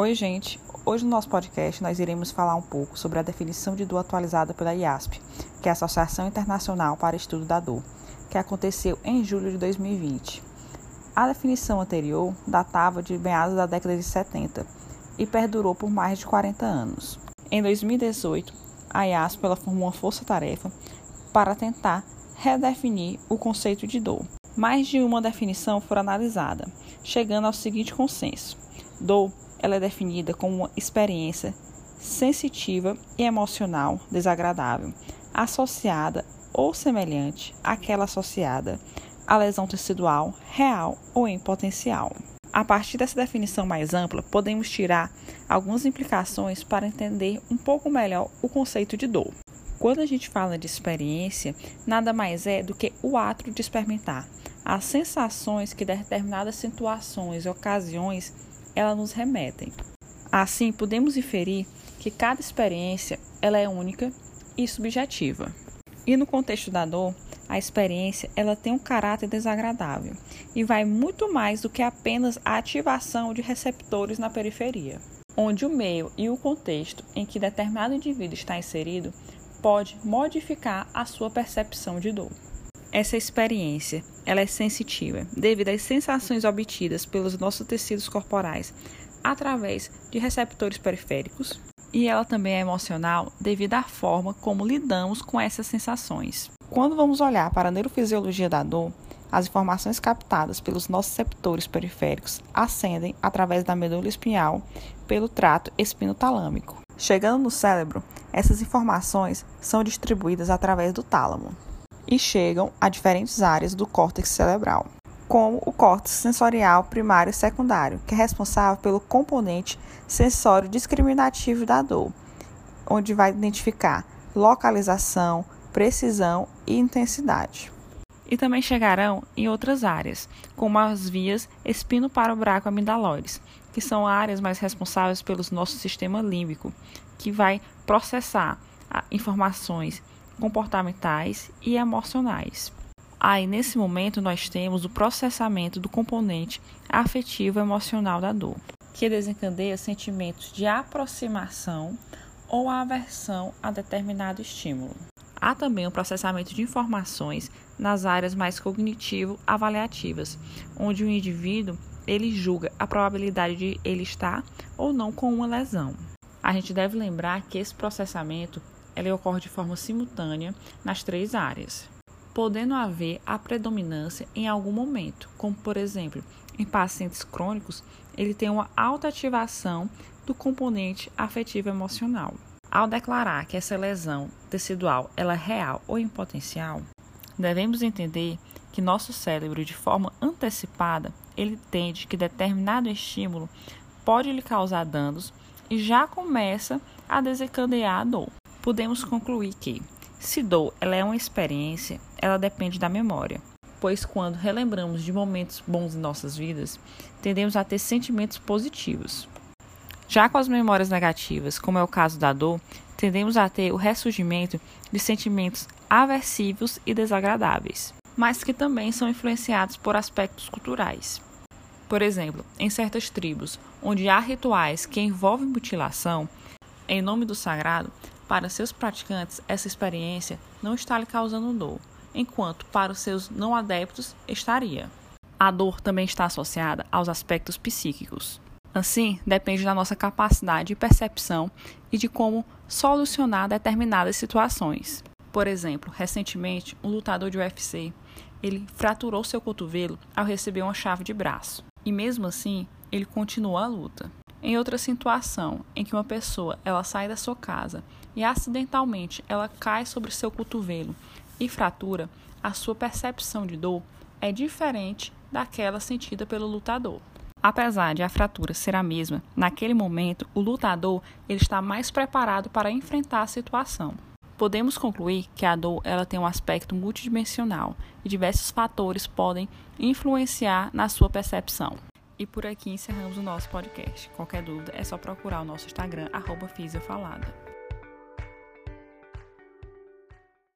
Oi, gente. Hoje no nosso podcast nós iremos falar um pouco sobre a definição de dor atualizada pela IASP, que é a Associação Internacional para Estudo da Dor, que aconteceu em julho de 2020. A definição anterior datava de meados da década de 70 e perdurou por mais de 40 anos. Em 2018, a IASP ela formou uma força-tarefa para tentar redefinir o conceito de dor. Mais de uma definição foi analisada, chegando ao seguinte consenso: dor ela é definida como uma experiência sensitiva e emocional desagradável, associada ou semelhante àquela associada à lesão tecidual real ou em potencial. A partir dessa definição mais ampla, podemos tirar algumas implicações para entender um pouco melhor o conceito de dor. Quando a gente fala de experiência, nada mais é do que o ato de experimentar, as sensações que determinadas situações e ocasiões elas nos remetem. Assim, podemos inferir que cada experiência ela é única e subjetiva. E no contexto da dor, a experiência ela tem um caráter desagradável e vai muito mais do que apenas a ativação de receptores na periferia, onde o meio e o contexto em que determinado indivíduo está inserido pode modificar a sua percepção de dor. Essa experiência ela é sensitiva devido às sensações obtidas pelos nossos tecidos corporais através de receptores periféricos e ela também é emocional devido à forma como lidamos com essas sensações. Quando vamos olhar para a neurofisiologia da dor, as informações captadas pelos nossos receptores periféricos ascendem através da medula espinhal pelo trato espinotalâmico. Chegando no cérebro, essas informações são distribuídas através do tálamo e chegam a diferentes áreas do córtex cerebral, como o córtex sensorial primário e secundário, que é responsável pelo componente sensório discriminativo da dor, onde vai identificar localização, precisão e intensidade. E também chegarão em outras áreas, como as vias espino-parabraco-amidaloides, que são áreas mais responsáveis pelo nosso sistema límbico, que vai processar informações comportamentais e emocionais. Aí, nesse momento, nós temos o processamento do componente afetivo emocional da dor, que desencadeia sentimentos de aproximação ou aversão a determinado estímulo. Há também o processamento de informações nas áreas mais cognitivo-avaliativas, onde o indivíduo ele julga a probabilidade de ele estar ou não com uma lesão. A gente deve lembrar que esse processamento ela ocorre de forma simultânea nas três áreas, podendo haver a predominância em algum momento, como por exemplo, em pacientes crônicos, ele tem uma alta ativação do componente afetivo emocional. Ao declarar que essa lesão tecidual ela é real ou em potencial, devemos entender que nosso cérebro, de forma antecipada, ele entende que determinado estímulo pode lhe causar danos e já começa a desencadear a dor podemos concluir que, se dor ela é uma experiência, ela depende da memória, pois quando relembramos de momentos bons em nossas vidas, tendemos a ter sentimentos positivos. Já com as memórias negativas, como é o caso da dor, tendemos a ter o ressurgimento de sentimentos aversivos e desagradáveis, mas que também são influenciados por aspectos culturais. Por exemplo, em certas tribos, onde há rituais que envolvem mutilação, em nome do sagrado, para seus praticantes, essa experiência não está lhe causando dor, enquanto para os seus não adeptos estaria. A dor também está associada aos aspectos psíquicos. Assim, depende da nossa capacidade de percepção e de como solucionar determinadas situações. Por exemplo, recentemente, um lutador de UFC, ele fraturou seu cotovelo ao receber uma chave de braço. E mesmo assim, ele continuou a luta. Em outra situação, em que uma pessoa ela sai da sua casa e acidentalmente ela cai sobre seu cotovelo e fratura, a sua percepção de dor é diferente daquela sentida pelo lutador. Apesar de a fratura ser a mesma, naquele momento o lutador ele está mais preparado para enfrentar a situação. Podemos concluir que a dor ela tem um aspecto multidimensional e diversos fatores podem influenciar na sua percepção. E por aqui encerramos o nosso podcast. Qualquer dúvida é só procurar o nosso Instagram, arroba Fisiofalada.